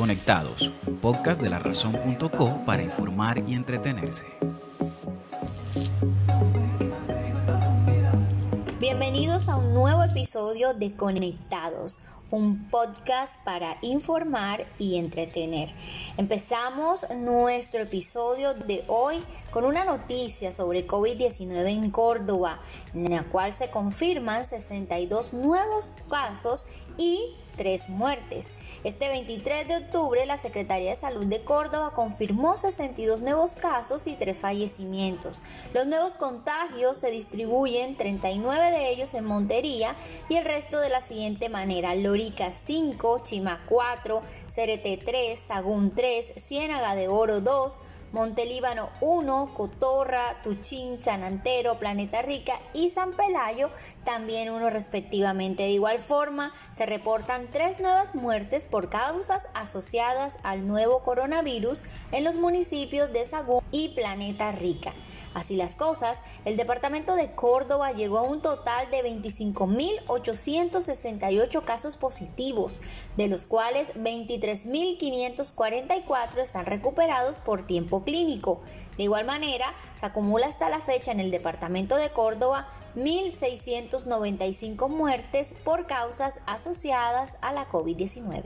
Conectados, un podcast de la razón.co para informar y entretenerse. Bienvenidos a un nuevo episodio de Conectados, un podcast para informar y entretener. Empezamos nuestro episodio de hoy con una noticia sobre COVID-19 en Córdoba, en la cual se confirman 62 nuevos casos y tres muertes. Este 23 de octubre, la Secretaría de Salud de Córdoba confirmó 62 nuevos casos y tres fallecimientos. Los nuevos contagios se distribuyen, 39 de ellos en Montería y el resto de la siguiente manera: Lorica 5, Chima 4, Cerete 3, Sagún 3, Ciénaga de Oro 2, Montelíbano 1, Cotorra, Tuchín, San Antero, Planeta Rica y San Pelayo, también uno respectivamente. De igual forma, se reportan tres nuevas muertes por causas asociadas al nuevo coronavirus en los municipios de Sagún y Planeta Rica. Así las cosas, el departamento de Córdoba llegó a un total de 25.868 casos positivos, de los cuales 23.544 están recuperados por tiempo clínico. De igual manera, se acumula hasta la fecha en el departamento de Córdoba 1.695 muertes por causas asociadas a la COVID-19.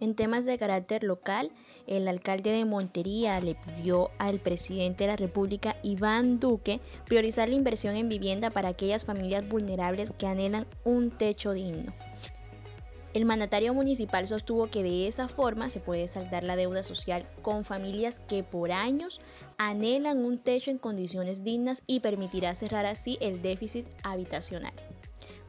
En temas de carácter local, el alcalde de Montería le pidió al presidente de la República, Iván Duque, priorizar la inversión en vivienda para aquellas familias vulnerables que anhelan un techo digno. El mandatario municipal sostuvo que de esa forma se puede saldar la deuda social con familias que por años anhelan un techo en condiciones dignas y permitirá cerrar así el déficit habitacional.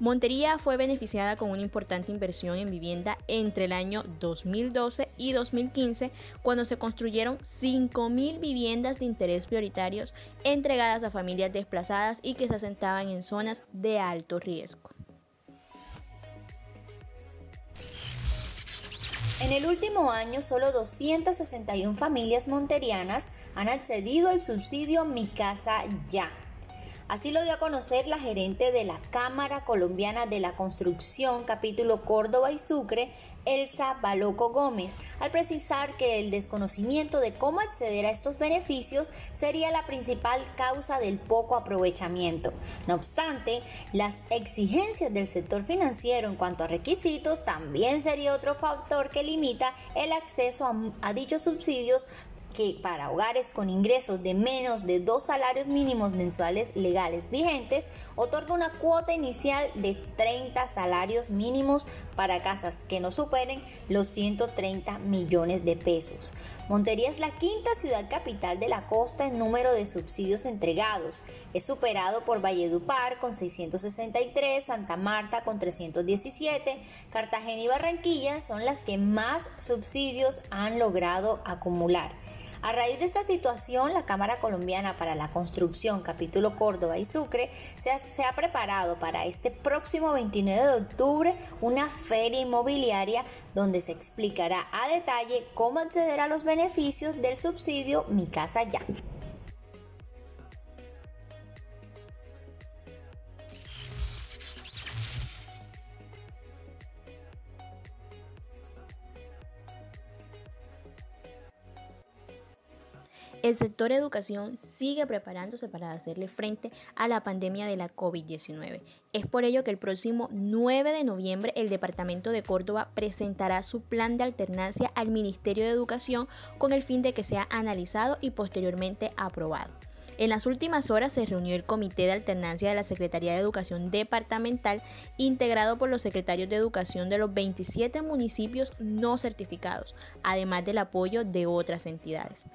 Montería fue beneficiada con una importante inversión en vivienda entre el año 2012 y 2015, cuando se construyeron 5.000 viviendas de interés prioritarios entregadas a familias desplazadas y que se asentaban en zonas de alto riesgo. En el último año, solo 261 familias monterianas han accedido al subsidio Mi Casa Ya Así lo dio a conocer la gerente de la Cámara Colombiana de la Construcción, capítulo Córdoba y Sucre, Elsa Baloco Gómez, al precisar que el desconocimiento de cómo acceder a estos beneficios sería la principal causa del poco aprovechamiento. No obstante, las exigencias del sector financiero en cuanto a requisitos también sería otro factor que limita el acceso a, a dichos subsidios que para hogares con ingresos de menos de dos salarios mínimos mensuales legales vigentes otorga una cuota inicial de 30 salarios mínimos para casas que no superen los 130 millones de pesos. Montería es la quinta ciudad capital de la costa en número de subsidios entregados. Es superado por Valledupar con 663, Santa Marta con 317, Cartagena y Barranquilla son las que más subsidios han logrado acumular. A raíz de esta situación, la Cámara Colombiana para la Construcción, capítulo Córdoba y Sucre, se ha, preparado para este próximo 29 de octubre una feria inmobiliaria donde se explicará a detalle cómo acceder a los beneficios del subsidio Mi Casa Ya. El sector educación sigue preparándose para hacerle frente a la pandemia de la COVID-19. Es por ello que el próximo 9 de noviembre el Departamento de Córdoba presentará su plan de alternancia al Ministerio de Educación con el fin de que sea analizado y posteriormente aprobado. En las últimas horas se reunió el Comité de Alternancia de la Secretaría de Educación Departamental, integrado por los secretarios de Educación de los 27 municipios no certificados, además del apoyo de otras entidades.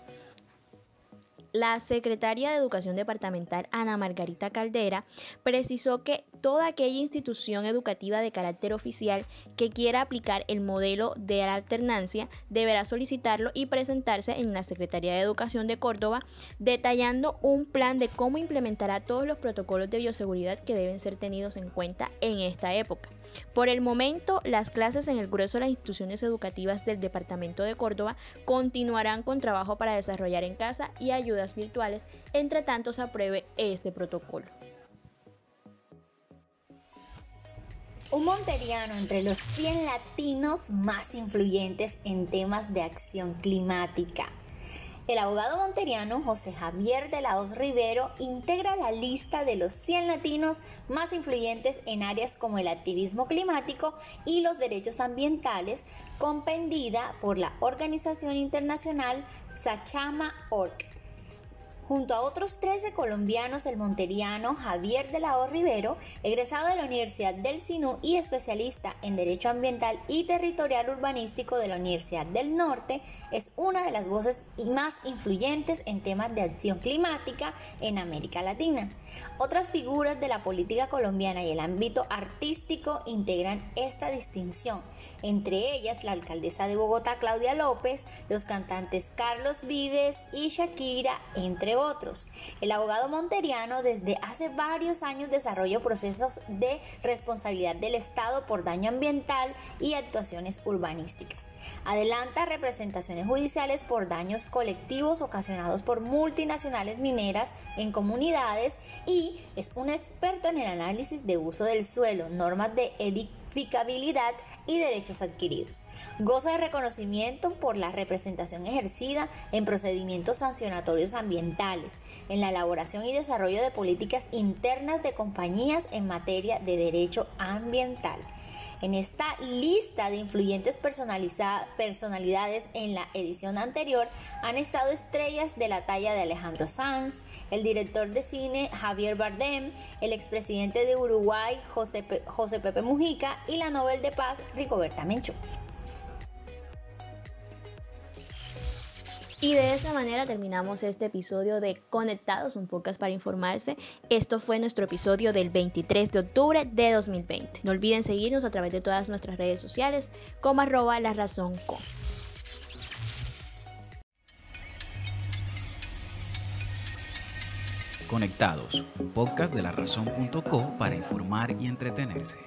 La secretaria de Educación Departamental, Ana Margarita Caldera, precisó que toda aquella institución educativa de carácter oficial que quiera aplicar el modelo de alternancia deberá solicitarlo y presentarse en la Secretaría de Educación de Córdoba detallando un plan de cómo implementará todos los protocolos de bioseguridad que deben ser tenidos en cuenta en esta época. Por el momento, las clases en el grueso de las instituciones educativas del Departamento de Córdoba continuarán con trabajo para desarrollar en casa y ayudas virtuales, entre tanto se apruebe este protocolo. Un monteriano entre los 100 latinos más influyentes en temas de acción climática. El abogado monteriano José Javier de la Rivero integra la lista de los 100 latinos más influyentes en áreas como el activismo climático y los derechos ambientales, compendida por la organización internacional Sachama Org junto a otros 13 colombianos, el monteriano Javier de la O. Rivero, egresado de la Universidad del Sinú y especialista en Derecho Ambiental y Territorial Urbanístico de la Universidad del Norte, es una de las voces más influyentes en temas de acción climática en América Latina. Otras figuras de la política colombiana y el ámbito artístico integran esta distinción, entre ellas la alcaldesa de Bogotá, Claudia López, los cantantes Carlos Vives y Shakira, entre otros. El abogado monteriano desde hace varios años desarrolla procesos de responsabilidad del Estado por daño ambiental y actuaciones urbanísticas. Adelanta representaciones judiciales por daños colectivos ocasionados por multinacionales mineras en comunidades y es un experto en el análisis de uso del suelo, normas de y derechos adquiridos. Goza de reconocimiento por la representación ejercida en procedimientos sancionatorios ambientales, en la elaboración y desarrollo de políticas internas de compañías en materia de derecho ambiental. En esta lista de influyentes personalidades en la edición anterior han estado estrellas de la talla de Alejandro Sanz, el director de cine Javier Bardem, el expresidente de Uruguay José, Pepe Mujica y la Nobel de Paz Ricoberta Menchú. Y de esta manera terminamos este episodio de Conectados, un podcast para informarse. Esto fue nuestro episodio del 23 de octubre de 2020. No olviden seguirnos a través de todas nuestras redes sociales como arroba la razón con. Conectados, un podcast de la razón.co para informar y entretenerse.